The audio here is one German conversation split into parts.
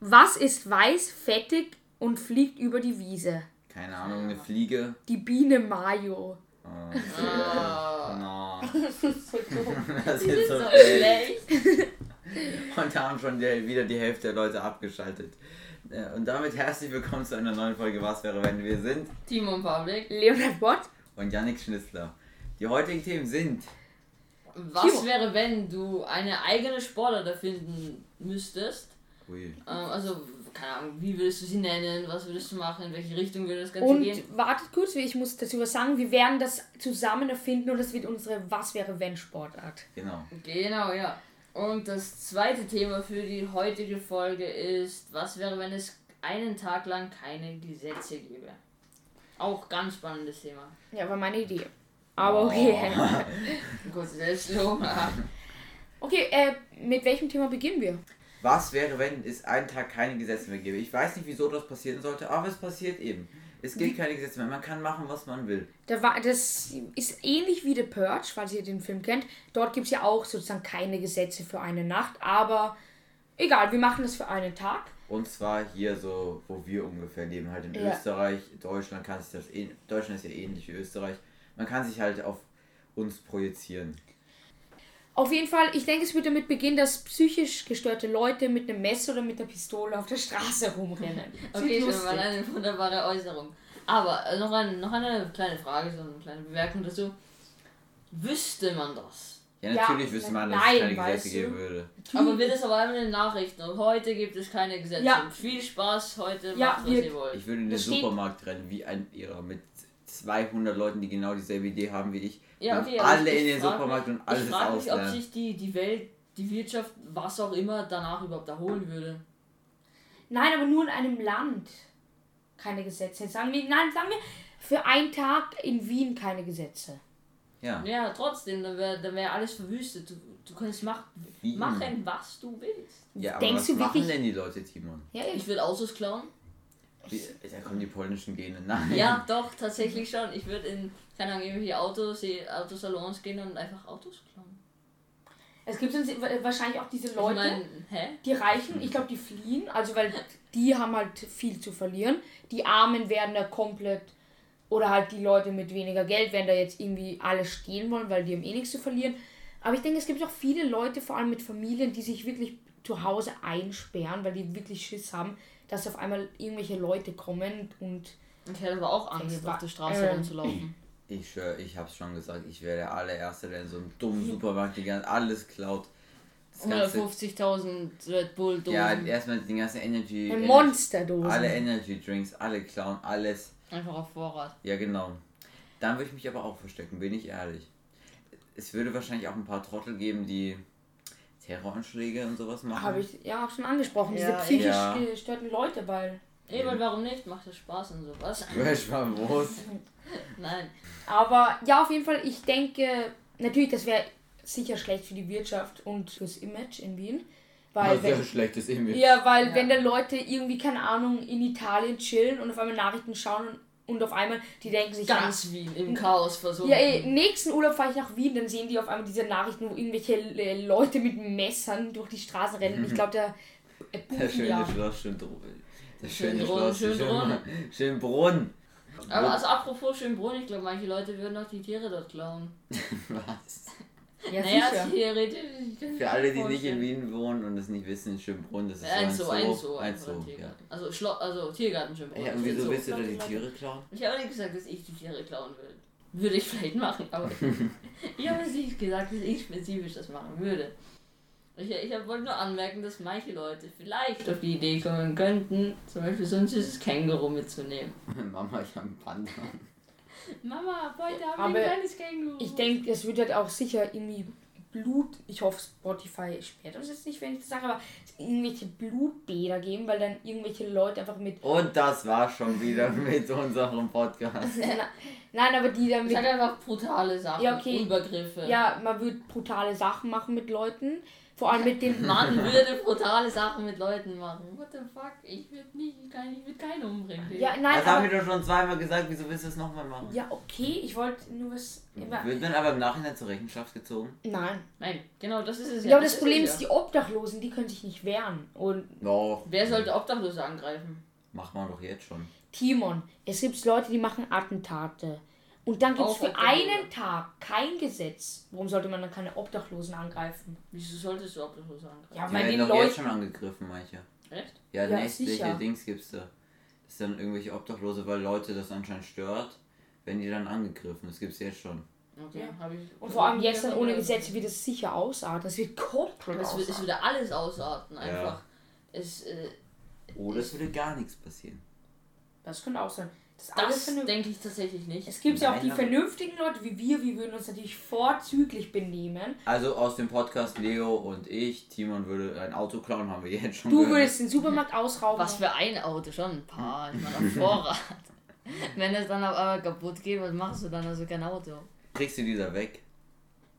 Was ist weiß, fettig und fliegt über die Wiese? Keine Ahnung, eine Fliege. Die Biene Mayo. Oh, Ah. no. Das ist so dumm. Das ist so schlecht. Und da haben schon wieder die Hälfte der Leute abgeschaltet. Äh, Und damit herzlich willkommen zu einer neuen Folge Was wäre wenn wir sind Timo und Public. Leonard Bott? und Yannick Schnitzler. Die heutigen Themen sind Was Timo. wäre, wenn du eine eigene Sportart erfinden müsstest? Ui. Ähm, also, keine Ahnung, wie würdest du sie nennen? Was würdest du machen? In welche Richtung würde das Ganze Und gehen? wartet kurz, ich muss dazu was sagen. Wir werden das zusammen erfinden und das wird unsere Was wäre wenn Sportart. Genau. Genau, ja. Und das zweite Thema für die heutige Folge ist, was wäre, wenn es einen Tag lang keine Gesetze gäbe? Auch ganz spannendes Thema. Ja, war meine Idee. Aber okay. Kurz Selbstlob. Okay, äh, mit welchem Thema beginnen wir? Was wäre, wenn es einen Tag keine Gesetze mehr gäbe? Ich weiß nicht, wieso das passieren sollte, aber es passiert eben. Es gibt keine Gesetze mehr. Man kann machen, was man will. Da war, das ist ähnlich wie The Purge, falls ihr den Film kennt. Dort gibt es ja auch sozusagen keine Gesetze für eine Nacht, aber egal, wir machen das für einen Tag. Und zwar hier so, wo wir ungefähr leben, halt in Ja. Österreich, Deutschland kann sich das Deutschland ist ja ähnlich wie Österreich. Man kann sich halt auf uns projizieren. Auf jeden Fall, ich denke, es wird damit beginnen, dass psychisch gestörte Leute mit einem Messer oder mit einer Pistole auf der Straße rumrennen. Okay, schon mal eine wunderbare Äußerung. Aber äh, noch, ein, noch eine kleine Frage, so eine kleine Bemerkung dazu. Wüsste man das? Ja, Ja, natürlich wüsste man, dass nein, es keine Gesetze geben würde. Aber wird es aber einmal in den Nachrichten und heute gibt es keine Gesetze. Ja. Viel Spaß, heute Ja, macht was ihr wollt. Ich würde in den Supermarkt rennen, wie ein Irrer, mit 200 Leuten, die genau dieselbe Idee haben wie ich. Ja, okay, aber alle ich- in den Supermarkt mich- und alles Ich frage mich, ob sich die, die Welt, die Wirtschaft, was auch immer, danach überhaupt erholen würde. Nein, aber nur in einem Land keine Gesetze. Sagen wir, nein, sagen wir, für einen Tag in Wien keine Gesetze. Ja, Ja, trotzdem, dann wäre dann wär alles verwüstet. Du, du kannst mach, machen, was du willst. ja aber Denkst was du machen wirklich- denn die Leute, Timon? Ja, Ich würde Autos klauen. Da kommen die polnischen Gene. Nein. Ja, doch, tatsächlich schon. Ich würde in, keine Ahnung, irgendwelche Autos, Autosalons gehen und einfach Autos klauen. Es gibt sonst wahrscheinlich auch diese Ich Leute, mein, hä? die Reichen, ich glaube, die fliehen, also weil die haben halt viel zu verlieren. Die Armen werden da komplett, oder halt die Leute mit weniger Geld werden da jetzt irgendwie alle stehen wollen, weil die haben eh nichts zu verlieren. Aber ich denke, es gibt auch viele Leute, vor allem mit Familien, die sich wirklich zu Hause einsperren, weil die wirklich Schiss haben, dass auf einmal irgendwelche Leute kommen und Ich hätte aber auch Angst, auf der Straße äh, rumzulaufen. Ich schwör, ich hab's schon gesagt, ich wäre der allererste, der in so einem dummen Supermarkt die ganze, alles klaut. Das ganze, 150.000 Red Bull Dosen. ja, erstmal die ganze Energy. eine Energy- Monsterdose. Alle Energy Drinks, alle klauen, alles. Einfach auf Vorrat. Ja, genau. Dann würde ich mich aber auch verstecken, bin ich ehrlich. Es würde wahrscheinlich auch ein paar Trottel geben, die Terroranschläge und sowas machen. Habe ich ja auch schon angesprochen, diese Ja, psychisch ja. gestörten Leute, weil. Eben, warum nicht? Macht das Spaß und sowas. Famos. Nein. Aber ja, auf jeden Fall, ich denke, natürlich, das wäre sicher schlecht für die Wirtschaft und fürs Image in Wien. Weil, Sehr wenn, schlechtes Image. ja, weil Ja. wenn da Leute irgendwie, keine Ahnung, in Italien chillen und auf einmal Nachrichten schauen und, und auf einmal, die denken sich, Ganz Wien im Chaos versuchen. ja, ey, nächsten Urlaub fahre ich nach Wien, dann sehen die auf einmal diese Nachrichten, wo irgendwelche äh, Leute mit Messern durch die Straßen rennen. Ich glaube, der, äh, Der schöne ja. Schloss Schönbrunn. Das schöne Schönbrunn, Schloss Schönbrunn. Schön- Schönbrunn. Aber also apropos Schönbrunn, ich glaube, manche Leute würden auch die Tiere dort klauen. Was? Ja, naja, sicher. theoretisch. Für alle, die nicht in. Wien wohnen und es nicht wissen, in Schönbrunn, das ist Ein so Zoo, ein ein Zoo. Zoo, Ein Zoo, ein ja. Tiergarten. Also, Schlo also Tiergarten Schönbrunn. Ja, und wieso Zoo. willst du da die Tiere klauen? Ich habe nicht gesagt, dass ich die Tiere klauen will. Würde ich vielleicht machen, aber ich habe nicht gesagt, dass ich spezifisch das machen würde. Ich, ich wollte nur anmerken, dass manche Leute vielleicht auf die Idee kommen könnten, zum Beispiel so ein süßes Känguru mitzunehmen. Mama, ich hab einen Panda. Mama, heute haben Aber wir ein kleines Känguru. Ich denke, es wird halt auch sicher irgendwie Blut, ich hoffe Spotify sperrt uns jetzt nicht, wenn ich das sage, aber irgendwelche Blutbäder geben, weil dann irgendwelche Leute einfach mit, Und das war schon wieder mit unserem Podcast. nein, aber die dann mit, sage einfach brutale Sachen, Ja, okay. Übergriffe. ja, man wird brutale Sachen machen mit Leuten, Vor allem mit dem. Mann würde brutale Sachen mit Leuten machen. What the fuck? Ich würde nicht, kein, ich würde keinen umbringen. Ja, nein, Das haben aber, wir doch schon zweimal gesagt, wieso willst du das nochmal machen? ja, okay, ich wollte nur was. Immer, Wird dann aber im Nachhinein zur Rechenschaft gezogen? nein. Nein, genau, das ist es Ja, aber das ist Problem es ist, ja. die Obdachlosen, die können sich nicht wehren. Und Doch, Wer sollte Obdachlose angreifen? macht man doch jetzt schon. Timon, es gibt Leute, die machen Attentate. Und dann gibt es für einen Tag kein Gesetz. Warum sollte man dann keine Obdachlosen angreifen? Wieso solltest du Obdachlose angreifen? Ja, Die weil werden den doch jetzt Leuten. schon angegriffen, manche. Echt? Ja, Ja, nächtliche. Dings gibt's da. Das ist dann irgendwelche Obdachlose, weil Leute das anscheinend stört, wenn die dann angegriffen. Das gibt's jetzt schon. Okay, Ja. habe ich. Und vor allem jetzt dann ohne. Gesetze wird es sicher ausarten. Das wird komplett Es wird, es würde alles ausarten, einfach. Es, äh, Oder es würde gar nichts passieren. Das könnte auch sein. Das, ist alles das vernünftig. denke ich tatsächlich nicht. Es gibt ja auch die aber- vernünftigen Leute wie wir, wir würden uns natürlich vorzüglich benehmen. Also aus dem Podcast Leo und ich, Timon würde ein Auto klauen, haben wir jetzt schon Du gehört. würdest den Supermarkt ausrauben. Was für ein Auto, schon ein paar. Ich meine, auf Vorrat. Wenn es dann einmal kaputt geht, was machst du dann? Also kein Auto. Kriegst du die da weg?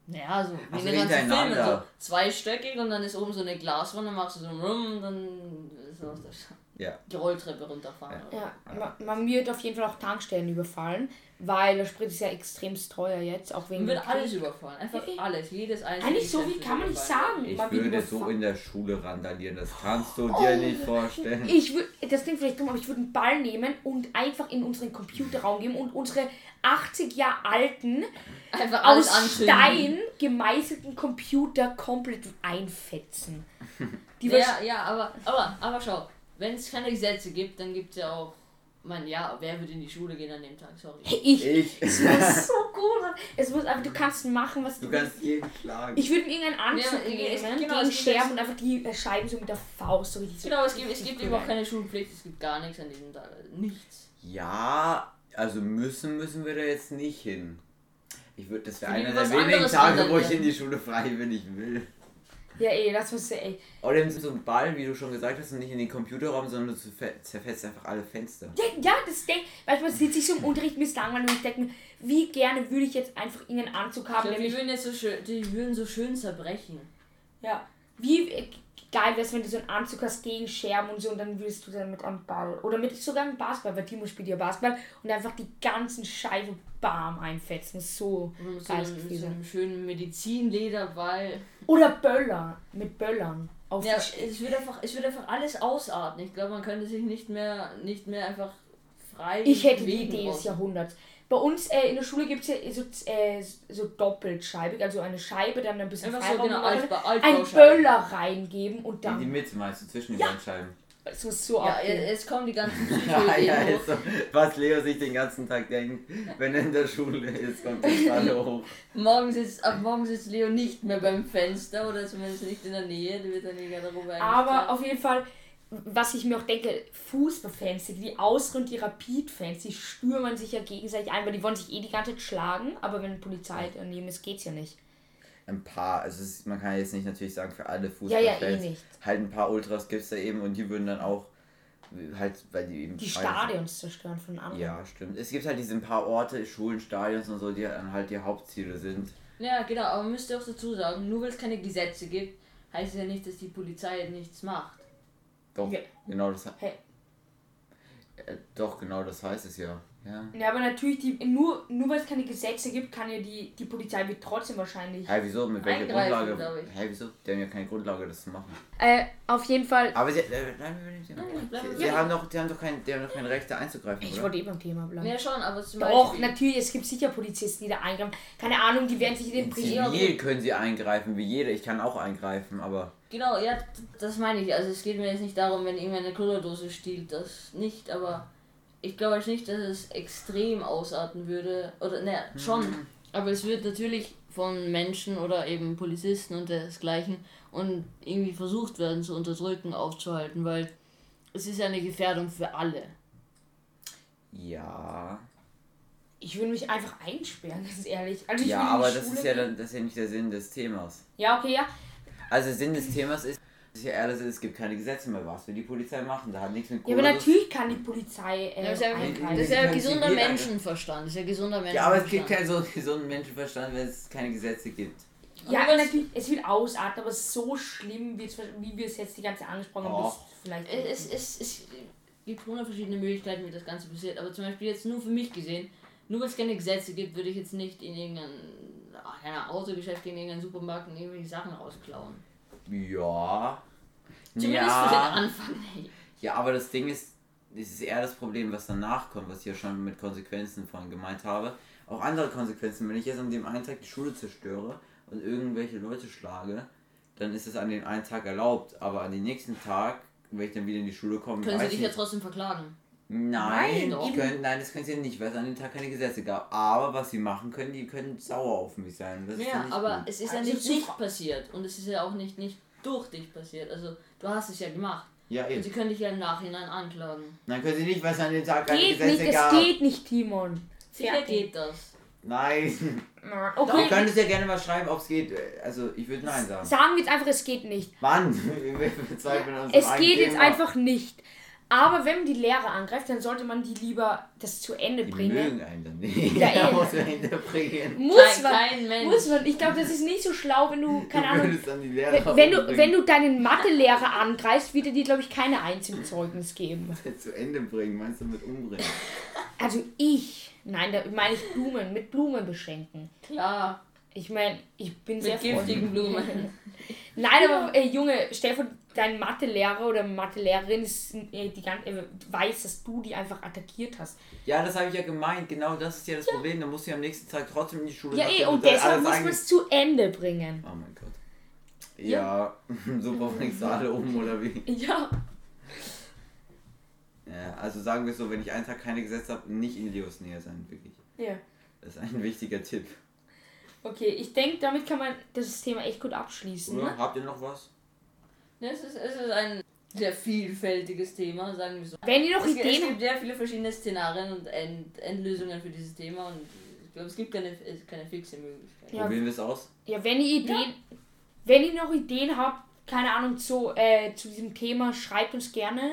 Naja, so Ach wie so, in den ganzen Filmen. So zweistöckig und dann ist oben so eine Glaswand, dann machst du so ein Rum und dann ist aus der Sch- Ja. die Rolltreppe runterfahren. Ja, man, man wird auf jeden Fall auch Tankstellen überfallen, weil der Sprit ist ja extremst teuer jetzt, auch wegen Man wird alles überfallen. Einfach Ja, ja. alles. Jedes einzelne. Eigentlich so wie kann man nicht sagen. Ich man würde so in der Schule randalieren, das kannst du Oh. dir nicht vorstellen. Ich würde, das klingt vielleicht dumm, aber ich würde einen Ball nehmen und einfach in unseren Computerraum geben und unsere 80 Jahre alten, Einfach alles aus anzünden. Stein gemeißelten Computer komplett einfetzen. Die Ja, ja, aber, aber, aber schau, wenn es keine Gesetze gibt, dann gibt es ja auch. Man, ja, wer würde in die Schule gehen an dem Tag? Sorry. Hey, ich, Ich. es muss so gut sein. Es muss einfach, du kannst machen, was Du du kannst jeden schlagen. Ich würde mir irgendeinen Anzug Ja, es- nehmen, genau, gegen Scherben jetzt- und einfach die äh, Scheiben so mit der Faust so richtig. Genau, es gibt, es gibt eben auch keine Schulpflicht, es gibt gar nichts an diesem Tag. Nichts. Ja, also müssen müssen wir da jetzt nicht hin. Ich würde, das wäre einer der wenigen Tage, wo ich in die Schule freiwillig will. Ja, ey, das muss ey. Oder eben so ein Ball, wie du schon gesagt hast, und nicht in den Computerraum, sondern du zerfe- zerfetzt einfach alle Fenster. Ja, ja, das denk, manchmal sitze ich so im Unterricht mir ist langweilig und ich denke mir, wie gerne würde ich jetzt einfach irgendeinen Anzug haben, der die würden jetzt so schön, die würden so schön zerbrechen. ja, wie äh, geil wäre es, wenn du so einen Anzug hast gegen Scherben und so und dann würdest du dann mit einem Ball oder mit sogar einem Basketball, weil Timo spielt ja Basketball und einfach die ganzen Scheiben bam einfetzen. So Oder mit so, geiles mit Gefühl. so einem schönen Medizinlederball. Oder Böller mit Böllern auf Ja, es wird einfach, es wird einfach alles ausarten. Ich glaube, man könnte sich nicht mehr, nicht mehr einfach frei Ich hätte die Idee des. Jahrhunderts. Bei uns äh, in der Schule gibt es ja so, äh, so doppelscheibig, also eine Scheibe, dann ein bisschen Einfach so genau, Altbau, ein. Böller reingeben und In die dann. Mitte meinst du, zwischen den Ja. beiden Scheiben. Es muss so Ja, jetzt kommen die ganzen Ja, ja, Psycho-Ideen ist so, was Leo sich den ganzen Tag denkt, wenn er in der Schule ist, kommt das alle hoch. Morgen sitzt, ab morgen sitzt Leo nicht mehr beim Fenster oder zumindest nicht in der Nähe. Der wird dann in die Garderobe Aber auf jeden Fall, was ich mir auch denke, Fußballfans, die Austria und die Rapid-Fans, die stürmen sich ja gegenseitig ein, weil die wollen sich eh die ganze Zeit schlagen, aber wenn Polizei daneben ist, geht's ja nicht. Ein paar, also es ist, man kann jetzt nicht natürlich sagen für alle Ja, ja, Fußballfans. eh nicht. Halt ein paar Ultras gibt es da eben und die würden dann auch halt, weil die eben. Die Stadions zerstören von anderen. Ja, stimmt. Es gibt halt diese ein paar Orte, Schulen, Stadions und so, die dann halt die Hauptziele sind. Ja, genau, aber man müsste auch dazu sagen, nur weil es keine Gesetze gibt, heißt es ja nicht, dass die Polizei nichts macht. Doch, Ja. genau das Hey. äh, Doch, genau das heißt es ja. Ja. Ja, aber natürlich, die, nur, nur weil es keine Gesetze gibt, kann ja die, die Polizei wird trotzdem wahrscheinlich. Hä, wieso? Mit welcher Grundlage? Hä, wieso? Die haben ja keine Grundlage, das zu machen. Äh, auf jeden Fall. Aber sie, äh. Nein, bleiben wir Sie, sie, haben doch, die haben doch kein, die haben doch kein Recht, da einzugreifen, Ich oder? wollte eh beim Thema bleiben. Ja, schon, aber zum Doch, Beispiel. natürlich, es gibt sicher Polizisten, die da eingreifen. Keine Ahnung, die werden sich in den Privat. Zivil können sie eingreifen, wie jeder. Ich kann auch eingreifen, aber Genau, ja, das meine ich. Also es geht mir jetzt nicht darum, wenn irgendwer eine Cola-Dose stiehlt, das nicht, aber ich glaube jetzt nicht, dass es extrem ausarten würde. Oder ne, schon. Aber es wird natürlich von Menschen oder eben Polizisten und desgleichen und irgendwie versucht werden zu unterdrücken, aufzuhalten, weil es ist ja eine Gefährdung für alle. ja. Ich würde mich einfach einsperren, ganz ehrlich. Also ich Ja, aber das Schule ist ja dann, das ist ja nicht der Sinn des Themas. Ja, okay, ja. Also Sinn des Themas ist, ja das ist, es gibt keine Gesetze mehr. Was will die Polizei machen? Da hat nichts mit Ja, aber natürlich kann die Polizei äh, Das ist ja, das ist ja gesunder Menschenverstand. Das ist ja gesunder Menschenverstand. Ja, aber es gibt keinen so gesunden Menschenverstand, wenn es keine Gesetze gibt. Ja, Aber natürlich, es wird ausarten, aber so schlimm, wie wir es jetzt die ganze Zeit angesprochen haben, Oh. ist vielleicht. Es, es, es gibt hundert verschiedene Möglichkeiten, wie das Ganze passiert. Aber zum Beispiel jetzt nur für mich gesehen, nur weil es keine Gesetze gibt, würde ich jetzt nicht in irgendein ach, keine Autogeschäft gehen, in irgendeinen Supermarkt und irgendwelche Sachen rausklauen. Ja. Zumindest ja. für den Anfang nicht. Ja, aber das Ding ist, es ist eher das Problem, was danach kommt, was ich ja schon mit Konsequenzen vorhin gemeint habe. Auch andere Konsequenzen. Wenn ich jetzt an dem einen Tag die Schule zerstöre und irgendwelche Leute schlage, dann ist es an dem einen Tag erlaubt. Aber an den nächsten Tag, wenn ich dann wieder in die Schule komme, Können sie weiß dich ich ja trotzdem verklagen. Nein, Nein, können, nein, das können sie nicht, weil es an dem Tag keine Gesetze gab. Aber was sie machen können, die können sauer auf mich sein. Das Ja, nicht aber gut. es ist ja Also nicht, zu- nicht passiert. Und es ist ja auch nicht, nicht durch dich passiert. Also du hast es ja gemacht. Ja, Und sie eben. können dich ja im Nachhinein anklagen. Dann können sie nicht, weil es an dem Tag keine Geht Gesetze nicht, es gab. geht nicht, Timon. Sicher geht das. Nein. Na, Ihr Okay, könnt es ja gerne mal schreiben, ob es geht. Also, ich würde Nein sagen. sagen wir jetzt einfach, es geht nicht. Mann, wir bezweifeln uns Es geht jetzt einfach nicht. Aber wenn man die Lehre angreift, dann sollte man die lieber das zu Ende Die bringen. mögen einen dann nicht. Ja, Ja, muss man hinterbringen. Muss man, kein Mensch. muss man. Ich glaube, das ist nicht so schlau, wenn du, keine du Ahnung, dann die Lehrer wenn du, umbringen. wenn du deinen Mathelehrer angreifst, wird er dir, glaube ich, keine Eins im Zeugnis geben. zu Ende bringen, meinst du mit umbringen? Also ich, nein, da meine ich Blumen, mit Blumen beschenken. Klar, Ich meine, ich bin sehr mit giftigen freundlich. Blumen. Nein, aber äh, Junge, stell vor, dein Mathelehrer oder Mathelehrerin ist, äh, die äh, weiß, dass du die einfach attackiert hast. Ja, das habe ich ja gemeint. Genau das ist ja das Problem. Da musst du ja am nächsten Tag trotzdem in die Schule. Ja, nachdem eh, und da deshalb muss man es zu Ende bringen. Oh mein Gott. Ja, super bringst du alle um, oder wie? Ja. Ja, also sagen wir so, wenn ich einen Tag keine Gesetze habe, nicht in Leos Nähe sein, wirklich. Ja. Das ist ein wichtiger Tipp. Okay, ich denke, damit kann man das Thema echt gut abschließen. Oder? Ne? Habt ihr noch was? Es ist, es ist ein sehr vielfältiges Thema, sagen wir so. Wenn ihr noch Es, gibt- es Ideen gibt sehr viele verschiedene Szenarien und End, Endlösungen für dieses Thema und ich glaube, es gibt keine, keine fixe Möglichkeit. Ja. Probieren wir es aus? Ja, wenn ihr Ideen, wenn ihr noch Ideen habt, keine Ahnung, zu, äh, zu diesem Thema, schreibt uns gerne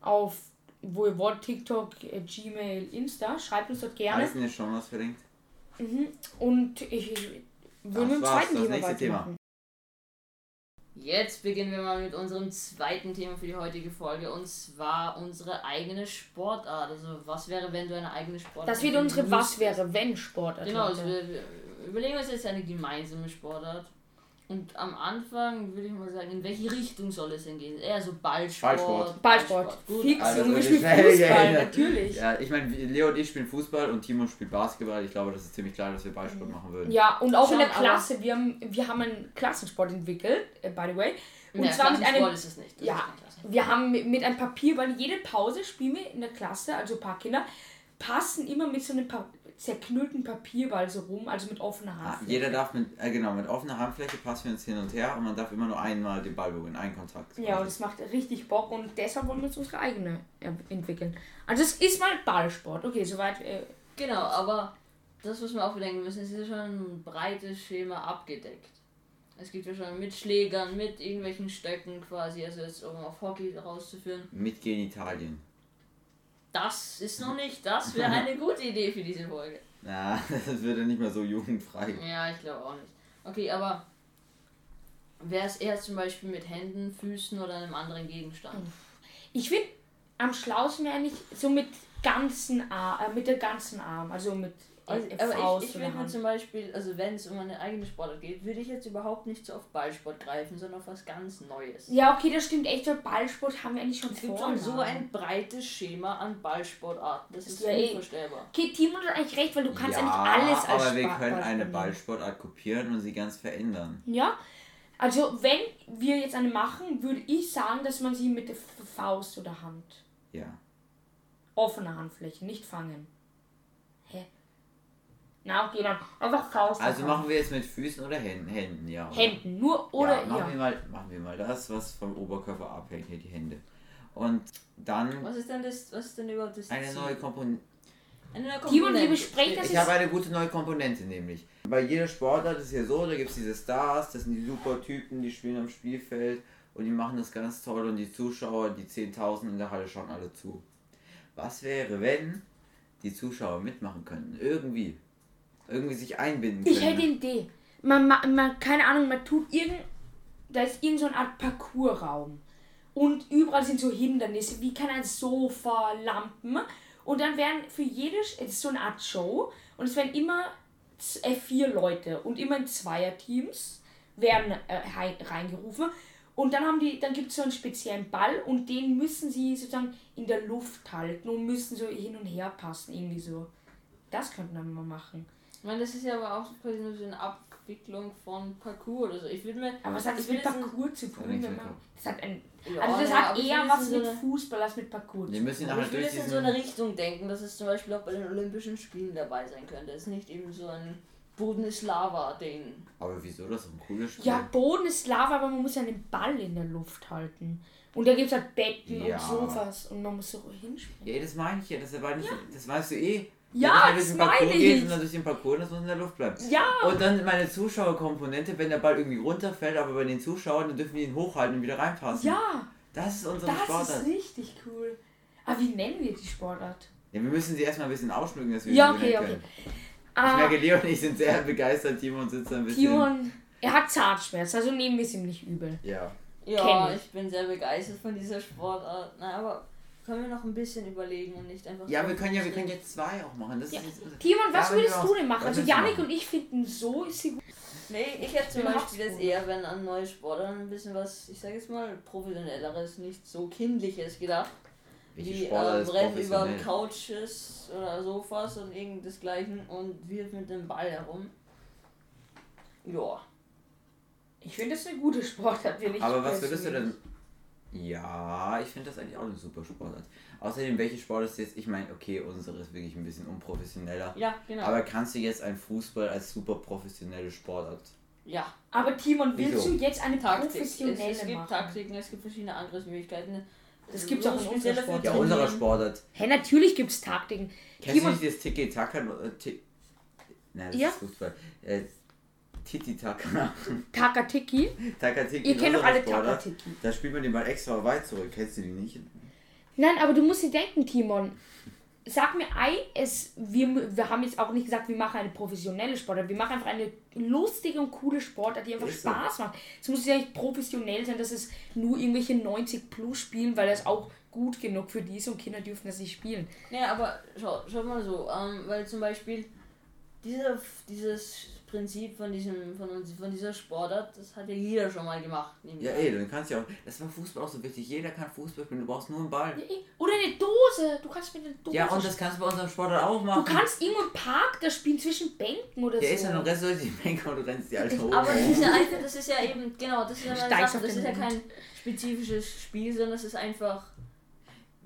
auf, wo ihr wollt, TikTok, äh, Gmail, Insta, schreibt uns dort gerne. Alles in den Shownotes verlinkt. Mhm. Und ich würde mit dem zweiten Thema Thema. Jetzt beginnen wir mal mit unserem zweiten Thema für die heutige Folge und zwar unsere eigene Sportart. Also was wäre, wenn du eine eigene Sportart Das wird unsere Was wäre, wenn Sportart. Genau, also wir, wir überlegen uns jetzt eine gemeinsame Sportart. Und am Anfang würde ich mal sagen, in welche Richtung soll es denn gehen? Eher so Ballsport. Ballsport. Ballsport. Gut. Fix, Also so spielt schnell Fußball, gehen. natürlich. Ja, ich meine, Leo und ich spielen Fußball und Timon spielt Basketball. Ich glaube, das ist ziemlich klar, dass wir Ballsport machen würden. Ja, und auch in der Schon, Klasse. Wir haben, wir haben einen Klassensport entwickelt, äh, by the way. Und Ja, zwar mit Klassensport einem. ist es nicht. Das Ja, wir haben mit, mit einem Papierball, jede Pause spielen wir in der Klasse, also ein paar Kinder, passen immer mit so einem pa zerknüllten Papierball so rum, also mit offener Ah, Hand. jeder darf mit, äh, genau, mit offener Handfläche passen wir uns hin und her und man darf immer nur einmal den Ball berühren, einen Kontakt. Ja, und das macht richtig Bock und deshalb wollen wir uns unsere eigene entwickeln. Also es ist mal Ballsport. Okay, soweit. Äh, Genau, aber das, was wir auch bedenken müssen, es ist ja schon ein breites Schema abgedeckt. Es gibt ja schon mit Schlägern, mit irgendwelchen Stöcken quasi, also jetzt um auf Hockey rauszuführen. Mit Genitalien. Das ist noch nicht, das wäre eine gute Idee für diese Folge. Na, das wird ja nicht mehr so jugendfrei. Ja, ich glaube auch nicht. Okay, aber wäre es eher zum Beispiel mit Händen, Füßen oder einem anderen Gegenstand? ich finde am schlausten wäre eigentlich so mit ganzen Arm, äh, mit der ganzen Arm, also mit Also, aber ich, ich würde mir zum Beispiel, also wenn es um eine eigene Sportart geht, würde ich jetzt überhaupt nicht so auf Ballsport greifen, sondern auf was ganz Neues. Ja, okay, das stimmt echt. Weil Ballsport haben wir eigentlich schon Es gibt schon so ein breites Schema an Ballsportarten. Das ist Ja, eh. unvorstellbar. Okay, Timo hat eigentlich recht, weil du kannst ja, ja, nicht alles als aber wir können eine. Ballsportart kopieren und sie ganz verändern. Ja, also wenn wir jetzt eine machen, würde ich sagen, dass man sie mit der Faust oder Hand, Ja. offener Handfläche, nicht fangen. Na, okay, dann einfach Faust. Also machen wir jetzt mit Füßen oder Händen? Händen, ja. oder? Händen, nur oder ja, machen, ja. Wir mal, machen wir mal das, was vom Oberkörper abhängt, hier die Hände. Und dann Was ist denn das, was ist denn überhaupt das eine Ziel? neue Komponente. Eine neue Timon, wir Komponente. besprechen das Ich habe eine gute neue Komponente nämlich. Bei jeder Sportart ist ja so, da gibt es diese Stars, das sind die super Typen, die spielen am Spielfeld und die machen das ganz toll und die Zuschauer, die 10.000 in der Halle schauen alle zu. Was wäre, wenn die Zuschauer mitmachen könnten? Irgendwie. Irgendwie sich einbinden können. Ich hätte eine Idee. man, man, man keine Ahnung, man tut irgend, da ist irgend so eine Art Parcoursraum. Und überall sind so Hindernisse, wie kann ein Sofa, Lampen. Und dann werden für jede, es ist so eine Art Show, und es werden immer äh, vier Leute und immer in Zweierteams werden äh, reingerufen. Und dann haben die, dann gibt es so einen speziellen Ball und den müssen sie sozusagen in der Luft halten und müssen so hin und her passen, irgendwie so. Das könnten wir mal machen. Ich meine, das ist ja aber auch quasi nur so eine Abwicklung von Parcours oder so. Ich würde mir. Aber was hat das mit Parcours zu Ja, tun? mit das hat ein, Ja, also das ja, hat eher was mit so eine- Fußball als mit Parcours. Wir zu müssen tun. Aber halt ich will durch jetzt in so eine Richtung denken, dass es zum Beispiel auch bei den Olympischen Spielen dabei sein könnte. Es ist nicht eben so ein Boden ist Lava-Ding. Aber wieso das ist ein cooles Spiel? Ja, Boden ist Lava, aber man muss ja den Ball in der Luft halten. Und da gibt es halt Betten Ja. und Sofas und man muss so hinspringen. Ja, das meine ich ja, das, war nicht, das weißt du eh. Ja, Wenn das durch den Parcours geht ich. und dann durch den Parcours, das muss in der Luft bleiben. Ja! Und dann meine Zuschauerkomponente, wenn der Ball irgendwie runterfällt, aber bei den Zuschauern, dann dürfen die ihn hochhalten und wieder reinpassen. Ja! Das ist unsere Das ist Sportart. richtig cool. Aber wie nennen wir die Sportart? Ja, wir müssen sie erstmal ein bisschen ausschmücken, dass wir Ja, sie okay, okay. können. Ich Ah, merke, Leo und ich sind sehr begeistert. Timon sitzt ein bisschen. Timon, er hat Zahnschmerzen, also nehmen wir es ihm nicht übel. Ja. Ja, ich. ich bin sehr begeistert von dieser Sportart. Na, aber können wir noch ein bisschen überlegen und nicht einfach. Ja, so wir können ja, wir können jetzt zwei auch machen. Das Ja. ist Timon, was würdest wir du denn machen? Also Janik und ich finden so ist sie gut. Nee, ich hätte zum Beispiel Habsburg. eher, wenn an neue Sportarten ein bisschen was, ich sage jetzt mal, professionelleres, nicht so kindliches gedacht. Welche Wie Sportart ähm, ist Rennen über? Couches oder Sofas und irgend desgleichen und wirft mit dem Ball herum. Ja. Ich finde das eine gute Sportart, will ich Aber was würdest du denn. Ja, ich finde das eigentlich auch eine super Sportart. Außerdem, welche Sport ist jetzt? Ich meine, okay, unsere ist wirklich ein bisschen unprofessioneller. Ja, genau. Aber kannst du jetzt einen Fußball als super professionelle Sportart? ja, Aber Timon, willst Wieso? du jetzt eine Taktik. Es, professionelle es gibt machen? Taktiken, es gibt verschiedene Angriffsmöglichkeiten. Das gibt's auch in unserer speziell Sport. dafür Ja, unserer. Sportart. Hä, natürlich gibt es Taktiken. Kennst du Timon, nicht das Tiki-Taka? Äh, Nein, das Ja. ist Fußball. Äh, Titi-Taka. Takatiki. Taka-Tiki. Ihr kennt doch alle. Takatiki. Da spielt man den Ball extra weit zurück. Kennst du die nicht? Nein, aber du musst dir denken, Timon. Sag mir ein, es, wir, wir haben jetzt auch nicht gesagt, wir machen eine professionelle Sportart. Wir machen einfach eine lustige und coole Sportart, die einfach Ist so. Spaß macht. Es muss ja nicht professionell sein, dass es nur irgendwelche 90 plus spielen, weil das auch gut genug für die ist und Kinder dürfen das nicht spielen. Ja, aber schau, schau mal so, ähm, weil zum Beispiel dieser, dieses Prinzip von diesem, von uns, von dieser Sportart, das hat ja jeder schon mal gemacht. Ja, ey, dann kannst du ja auch. Das war Fußball auch so wichtig. Jeder kann Fußball spielen. Du brauchst nur einen Ball. Ja, eh. Oder eine Dose. Du kannst mit einer Dose. Ja, und das kannst du bei unserem Sportart auch du machen. kannst irgendwo im Park das spielen zwischen Bänken oder Der so. ist ja noch Rest durch die Bänke und du rennst die alte hoch. Aber das ist ja einfach, das ist ja eben, genau, das ist ja Sache, das ist ja kein spezifisches Spiel, sondern es ist einfach,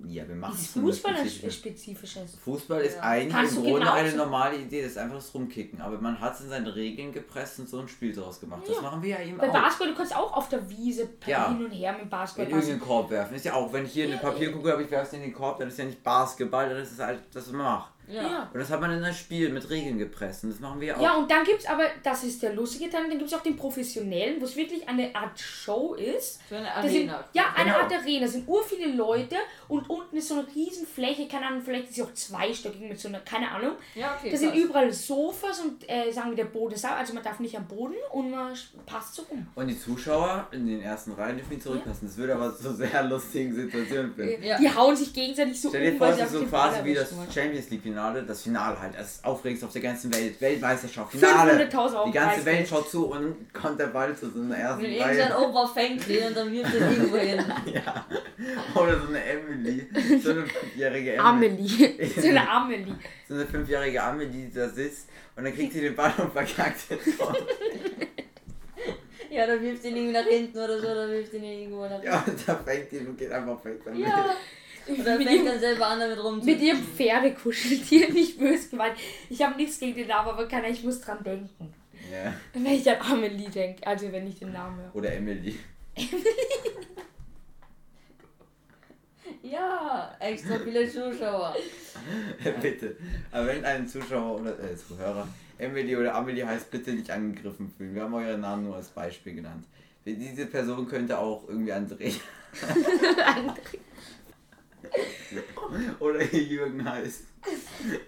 Ja, wir machen ist es Fußball ein spezifisch. spezifisches. Fußball ist Ja. eigentlich Kannst im Grunde eine normale Idee, das ist einfach das Rumkicken. Aber man hat es in seine Regeln gepresst und so ein Spiel draus gemacht. Das Ja. machen wir ja eben Bei auch. Basketball, du kannst auch auf der Wiese Ja. hin und her mit Basketball In irgendeinen Korb werfen. Ist ja auch, wenn ich hier eine Ja, Papierkugel habe, ich werfe sie in den Korb, dann ist ja nicht Basketball, dann ist es halt, das man macht. Ja. Ja. Und das hat man in ein Spiel mit Regeln gepresst. Und das machen wir ja auch. Ja, und dann gibt es aber, das ist der lustige Teil, dann gibt es auch den professionellen, wo es wirklich eine Art Show ist. So eine Das sind, Arena. ja, eine Genau. Art Arena. Da sind ur viele Leute und unten ist so eine riesen Fläche, keine Ahnung, vielleicht ist sie auch zweistöckig mit so einer, keine Ahnung. Ja, okay. Da sind überall Sofas und äh, sagen wir, der Boden ist sauber, also man darf nicht am Boden und man passt so rum. Und die Zuschauer in den ersten Reihen dürfen ihn zurücklassen. Das würde aber zu sehr lustigen Situationen führen. Ja. Die hauen sich gegenseitig so Stell dir um, vor, weil es sie ist so quasi wie das. Champions League Finale, das Finale halt, das aufregendste auf der ganzen Welt, Weltmeisterschaft, Finale. 500.000 Euro Die ganze. Welt schaut zu und dann kommt der Ball zu so einer ersten Wenn irgendein. Opa fängt den und dann wirft er irgendwo hin. Ja. Oder so eine Emily, so eine fünfjährige Emily. Amelie. so eine Amelie. So eine fünfjährige Amelie, die da sitzt und dann kriegt sie den Ball und verkackt den Tor. Ja, dann wirft ihn irgendwie nach hinten oder so, dann wirft ihn irgendwo nach hinten. Ja, und da fängt die und geht einfach weg damit. Ja. Dann Mit fängt dann selber an, damit rum mit ihrem Pferdekuscheltier, nicht böse gemeint. Ich habe nichts gegen den Namen, aber keiner, ich muss dran denken. Ja. Wenn ich an Amelie denke, also wenn ich den Namen höre. Oder Emily. Ja, extra viele Zuschauer. bitte. Aber wenn ein Zuschauer oder äh, Zuhörer Emily oder Amelie heißt, bitte nicht angegriffen fühlen. Wir haben euren Namen nur als Beispiel genannt. Diese Person könnte auch irgendwie Andrea oder Jürgen heißt.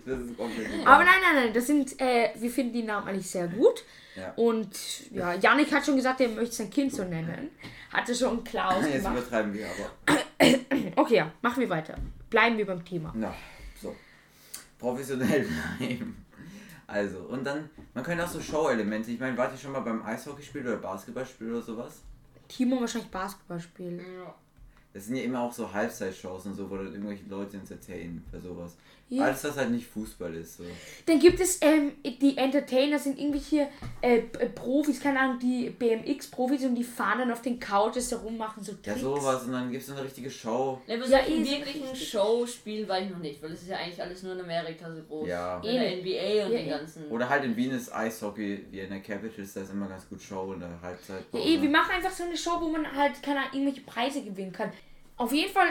Das ist komplett egal. Aber nein, nein, nein, das sind, äh, wir finden die Namen eigentlich sehr gut. Ja. Und ja, Yannick hat schon gesagt, er möchte sein Kind so nennen. Hatte schon klar Jetzt ausgemacht. übertreiben wir aber. Okay, ja, machen wir weiter. Bleiben wir beim Thema. Na, so. Professionell bleiben. Also, und dann, man könnte auch so Show-Elemente. Ich meine, wart ihr schon mal beim Eishockeyspiel oder Basketballspiel oder sowas? Timo wahrscheinlich Basketball spielen. Ja. Das sind ja immer auch so Halbzeitshows und so, wo dann irgendwelche Leute entertainen für sowas. Ja. Alles, was halt nicht Fußball ist. So. Dann gibt es ähm, die Entertainer, sind irgendwelche äh, Profis, keine Ahnung, die BMX-Profis und die fahren dann auf den Couches herum, machen so Ja, Tricks. sowas. Und dann gibt es so eine richtige Show. Ja, aber Ja, so eh, ein so wirklichen richtig. Showspiel war ich noch nicht, weil es ist ja eigentlich alles nur in Amerika so groß. Ja. In der Eh. NBA und Ja, den eh. ganzen. Oder halt in Wien ist Eishockey, wie in der Capitals, da ist immer ganz gut Show in der Halbzeit. Ja, eh, wir machen einfach so eine Show, wo man halt, keine Ahnung, irgendwelche Preise gewinnen kann. Auf jeden Fall,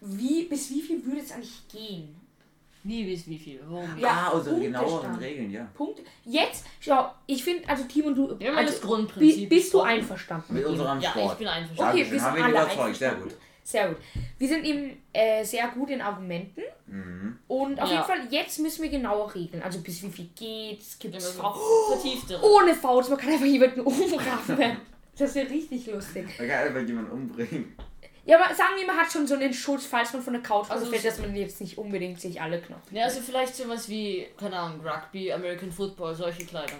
wie, bis wie viel würde es eigentlich gehen? Nie bis wie viel. Warum? Ja, ah, unsere Punktestand. genaueren Regeln, ja. Punkt. Jetzt, schau, ich finde, also Team und du, Ja, weil also, das Grundprinzip bi- bist du einverstanden Mit unserem Ja, Sport. ich bin einverstanden. Okay, wir sind haben wir alle überzeugt, sehr einverstanden. gut. Sehr gut. Wir sind eben äh, sehr gut in Argumenten. Mhm. Und auf Ja. jeden Fall, jetzt müssen wir genauer regeln. Also bis wie viel geht's, gibt es so Fouls. vertieftere. Ohne Fouls, man kann einfach jemanden umraffen. Das wäre richtig lustig. Man kann einfach jemanden umbringen. Ja, aber sagen wir, man hat schon so einen Schutz, falls man von der Couch Also so- dass man jetzt nicht unbedingt sich alle Knochen. Ja, also vielleicht sowas wie, keine Ahnung, Rugby, American Football, solche Kleidung.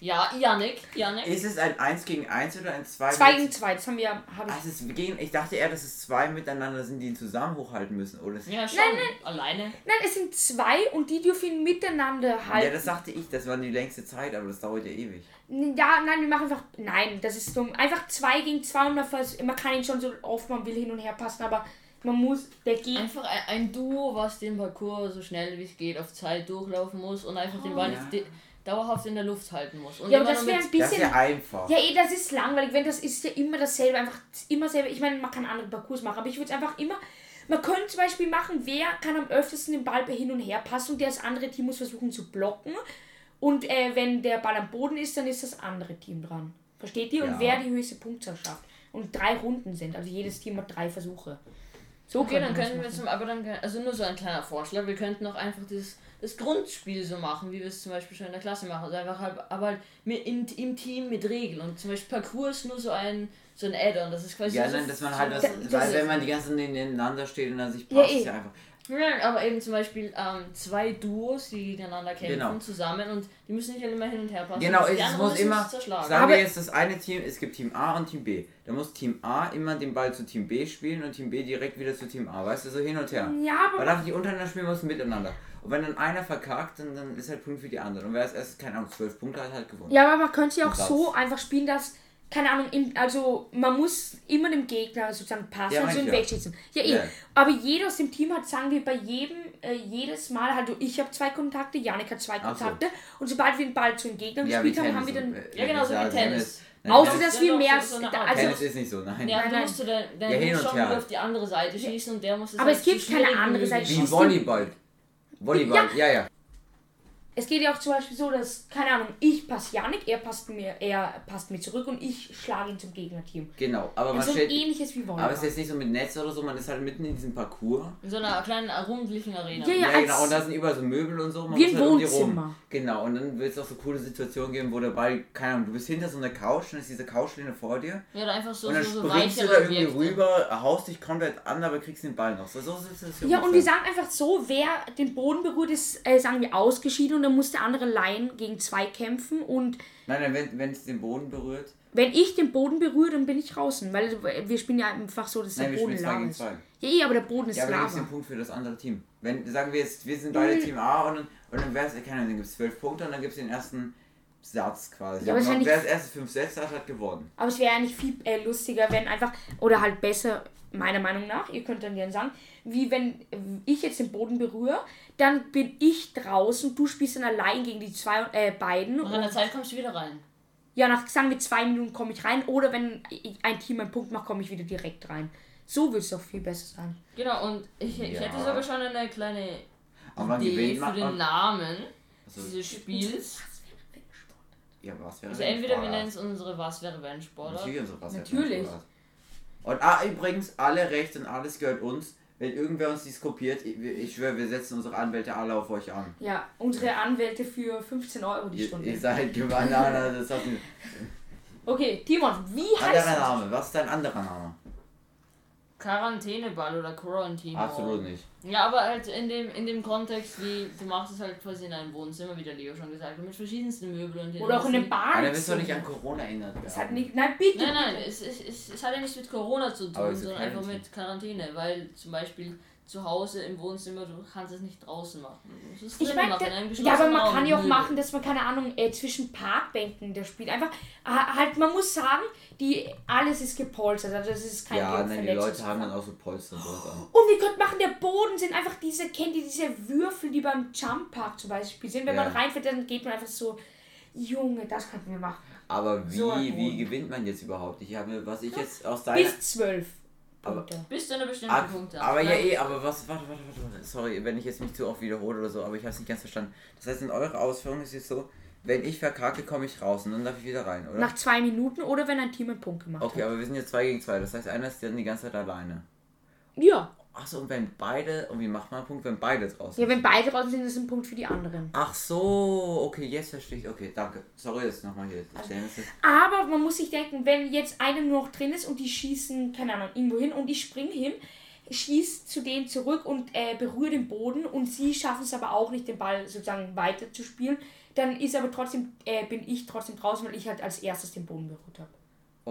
Ja, Yannick, Yannick. Ist es ein 1 gegen 1 oder ein 2 Zwei gegen zwei, das haben wir, habe Ah, ich. es ist gegen, ich dachte eher, dass es zwei miteinander sind, die ihn zusammen hochhalten müssen. Oder es, ja. Ja, schon. Alleine. Nein, es sind zwei und die dürfen ihn miteinander halten. das sagte ich, das war die längste Zeit, aber das dauert ja ewig. Ja, nein, wir machen einfach. Nein, das ist dumm. Einfach zwei gegen zwei und man, man kann ihn schon so oft man will hin und her passen, aber man muss. Der geht. Einfach ein, ein Duo, was den Parcours so schnell wie es geht auf Zeit durchlaufen muss und einfach den Ball Ja. dauerhaft in der Luft halten muss. Und Ja, aber immer das wäre ein Das ist bisschen. ja einfach. Ja, eh, das ist langweilig, wenn das ist ja immer dasselbe, einfach immer selber. Ich meine, man kann andere Parcours machen, aber ich würde es einfach immer. Man könnte zum Beispiel machen, wer kann am öftesten den Ball hin und her passen und das andere Team muss versuchen zu blocken. Und äh, wenn der Ball am Boden ist, dann ist das andere Team dran. Versteht ihr? Und Ja. wer die höchste Punktzahl schafft. Und drei Runden sind, also jedes Team hat drei Versuche. So Okay, dann könnte könnten wir zum, aber dann, also nur so ein kleiner Vorschlag, wir könnten auch einfach das, das Grundspiel so machen, wie wir es zum Beispiel schon in der Klasse machen. Also einfach halt, aber halt mit, im, im Team mit Regeln. Und zum Beispiel Parcours ist nur so ein, so ein Add-on, das ist quasi Ja, so, nein, dass man halt was, das weil wenn man die ganzen nebeneinander steht und dann sich Ja, passt, eh. ist ja einfach. Aber eben zum Beispiel ähm, zwei Duos, die gegeneinander kämpfen, Genau. zusammen und die müssen nicht alle immer hin und her passen. Genau, es muss immer, sagen Aber- wir jetzt das eine Team, es gibt Team A und Team B. Da muss Team A immer den Ball zu Team B spielen und Team B direkt wieder zu Team A, weißt du, so hin und her. Ja, aber Weil darf die untereinander spielen müssen miteinander. Und wenn dann einer verkackt, dann, dann ist halt Punkt für die anderen. Und wer als erstes, keine Ahnung, zwölf Punkte hat, halt gewonnen. Ja, aber man könnte ja auch so einfach spielen, dass, keine Ahnung, im, also man muss immer dem Gegner sozusagen passen Ja, und so mein ihn wegschießen. Ja, eh. Ja. Aber jeder aus dem Team hat, sagen wir, bei jedem, äh, jedes Mal, halt, ich habe zwei Kontakte, Janik hat zwei Ach so. Kontakte und sobald wir den Ball zu den Gegnern Ja, gespielt haben, haben wir dann. äh, Ja, genau, so wie Tennis. Nein, Außer Tennis, dass wir mehr. so- so also, Tennis ist nicht so, nein. Ja, Nein, nein. musst du der, der Ja, hin muss und schon her. wieder auf die andere Seite schießen und der muss es Aber halt es gibt so keine andere Seite. möglich Wie Volleyball. Volleyball, ja, ja. Es geht ja auch zum Beispiel so, dass, keine Ahnung, ich passe Janik, er passt mir, er passt mir zurück und ich schlage ihn zum Gegnerteam. Genau, aber man Also stellt. ähnliches wie Volleyball. Aber es ist jetzt nicht so mit Netz oder so, man ist halt mitten in diesem Parcours. In so einer kleinen rundlichen Arena. Ja, ja. Ja, genau, und da sind überall so Möbel und so. Man Wie muss ein halt um die Wohnzimmer. rum. Genau, und dann wird es auch so coole Situationen geben, wo der Ball, keine Ahnung, du bist hinter so einer Couch, dann ist diese Couchlehne vor dir. Ja, oder einfach so, und dann so, so springst du da irgendwie Objekte. rüber, haust dich komplett an, aber kriegst den Ball noch. So, so Situationen. Ja, und wir sagen einfach so, wer den Boden berührt, ist, äh, sagen wir, ausgeschieden und dann muss der andere Line gegen zwei kämpfen und Nein, nein, wenn wenn es den Boden berührt. wenn ich den Boden berühre, dann bin ich draußen, weil wir spielen ja einfach so, dass Nein, der Boden Lava ist. zwei. Ja, eh, aber der Boden ist Ja, aber Lava. den Punkt für das andere Team. Wenn, sagen wir jetzt, wir sind beide Mhm. Team A und dann, und dann wäre es, keine Ahnung, dann gibt es zwölf Punkte und dann gibt es den ersten Satz quasi. Ja, aber wer das erste fünf Sätze hat, hat gewonnen. Aber es wäre eigentlich viel äh, lustiger, wenn einfach, oder halt besser, meiner Meinung nach, ihr könnt dann gerne sagen, wie wenn ich jetzt den Boden berühre, dann bin ich draußen, du spielst dann allein gegen die zwei, äh, beiden. Nach einer Und, Zeit kommst du wieder rein. ja, nach, sagen wir, zwei Minuten komme ich rein, oder wenn ein Team einen Punkt macht, komme ich wieder direkt rein. So würde es doch viel besser sein. Genau, und ich, ich Ja. hätte sogar schon eine kleine Aber Idee für den Namen Also, dieses Spiels. ja, was wäre Also entweder wir nennen es unsere Was wäre wenn Sportart. Natürlich unsere was wäre Natürlich. Und ah, übrigens, alle Rechte und alles gehört uns. wenn irgendwer uns dies kopiert, ich, ich schwöre, wir setzen unsere Anwälte alle auf euch an. Ja, unsere Anwälte für 15 Euro die Ihr, Stunde. ihr seid Banane, das hat. Okay, Timon, wie heißt Anderer? Name, was ist dein anderer Name? Quarantäneball oder Quarantine. Absolut nicht. Ja, aber halt in dem, in dem Kontext, wie du machst es halt quasi in einem Wohnzimmer, wie der Leo schon gesagt hat, mit verschiedensten Möbeln und Oder auch in einem hinterlassen- Aber Bar. da wirst du doch nicht an Corona erinnert Das hat werden. nicht, nein, bitte. Nein, nein, bitte. es, es, es, es hat ja nichts mit Corona zu tun, es sondern einfach mit Quarantäne, weil zum Beispiel zu Hause im Wohnzimmer, du kannst es nicht draußen machen. Ich meine, machen, einem ja, aber man Raum kann ja auch machen, dass man, keine Ahnung, äh, zwischen Parkbänken der spielt. Einfach, äh, halt, man muss sagen, die, alles ist gepolstert, also das ist kein Ja, nein, die Leute haben dann auch so Polster an. Und ihr könnt machen, der Boden sind einfach diese, kennt ihr diese Würfel, die beim Jump Park zum Beispiel sind? Wenn Ja. man reinfällt, dann geht man einfach so, Junge, das könnten wir machen. Aber wie, So wie gewinnt man jetzt überhaupt? Ich habe mir, was ich jetzt aus deiner. Bis zwölf Aber- Punkte. Bis zu einer bestimmten Ah, Punkte. aber ja eh, aber was, warte, warte, warte, warte, sorry, wenn ich jetzt nicht zu oft wiederhole oder so, aber ich habe es nicht ganz verstanden. Das heißt, in eurer Ausführung ist es so, wenn ich verkacke, komme ich raus und dann darf ich wieder rein, oder? Nach zwei Minuten oder wenn ein Team einen Punkt gemacht okay, hat. aber wir sind jetzt zwei gegen zwei, das heißt, einer ist dann die ganze Zeit alleine. Ja. Achso, und wenn beide, und wie macht man einen Punkt, wenn beide draußen Ja, wenn beide draußen sind, ist es ein Punkt für die anderen. Ach so, okay, jetzt verstehe ich, okay, danke. Sorry, dass nochmal hier Also. Aber man muss sich denken, wenn jetzt einer nur noch drin ist und die schießen, keine Ahnung, irgendwo hin und ich springe hin, schießt zu denen zurück und äh, berührt den Boden und sie schaffen es aber auch nicht, den Ball sozusagen weiter zu spielen, dann ist aber trotzdem, äh, bin ich trotzdem draußen, weil ich halt als erstes den Boden berührt habe.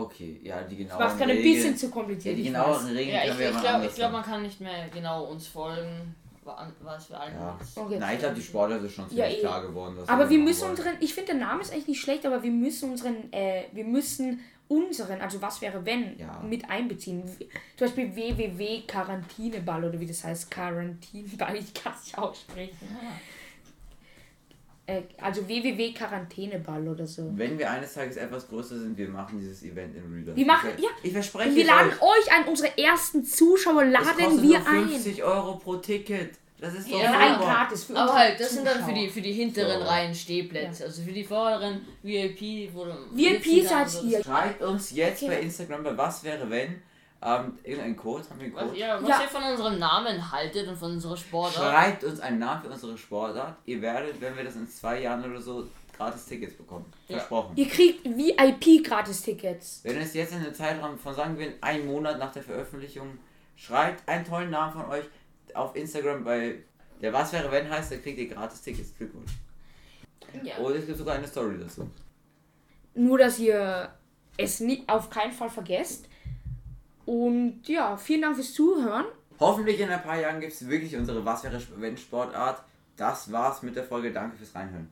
Okay, ja, die Das genaueren macht gerade ein Regeln. bisschen zu Ja, kompliziert. die ich genaueren. Regeln ja, können ich, wir ja ich glaube, ich glaub, man kann nicht mehr genau uns folgen, wa- was wir eigentlich Ja. Okay. Nein, ich glaube, die Sportler sind schon Ja, ziemlich eh. klar geworden. Was Aber wir müssen wollen. unseren, ich finde der Name ist eigentlich nicht schlecht, aber wir müssen unseren, äh, wir müssen unseren, also was wäre wenn, Ja. mit einbeziehen. Zum Beispiel www Quarantineball oder wie das heißt, Quarantineball, ich kann es nicht aussprechen. Äh, also www Quarantäneball oder so. Wenn wir eines Tages etwas größer sind, wir machen dieses Event in Reader. Wir machen- ich, ja. Ich verspreche wir laden euch. euch ein, unsere ersten Zuschauer laden wir nur ein. 50 Euro pro Ticket. Das ist doch Ja, super. gratis für Aber halt, das sind dann für Zuschauer. die, für die hinteren So. Reihen Stehplätze. Also für die vorderen VIP, wo du VIP seid ihr. Schreibt uns jetzt Okay. bei Instagram bei was wäre wenn ähm, irgendein Code, haben wir einen Was, Code? ja, was Ja. ihr von unserem Namen haltet und von unserer Sportart. Schreibt uns einen Namen für unsere Sportart. Ihr werdet, wenn wir das in zwei Jahren oder so, gratis Tickets bekommen. Ja. Versprochen. Ihr kriegt VIP gratis Tickets. Wenn es jetzt in einem Zeitraum von, sagen wir, einem Monat nach der Veröffentlichung, schreibt einen tollen Namen von euch auf Instagram bei der Was wäre wenn heißt, dann kriegt ihr gratis Tickets. Glückwunsch. Ja. Oder es gibt sogar eine Story dazu. Nur, dass ihr es nie, auf keinen Fall vergesst. Und ja, vielen Dank fürs Zuhören. Hoffentlich in ein paar Jahren gibt es wirklich unsere Was wäre wenn Sportart. Das war's mit der Folge. Danke fürs Reinhören.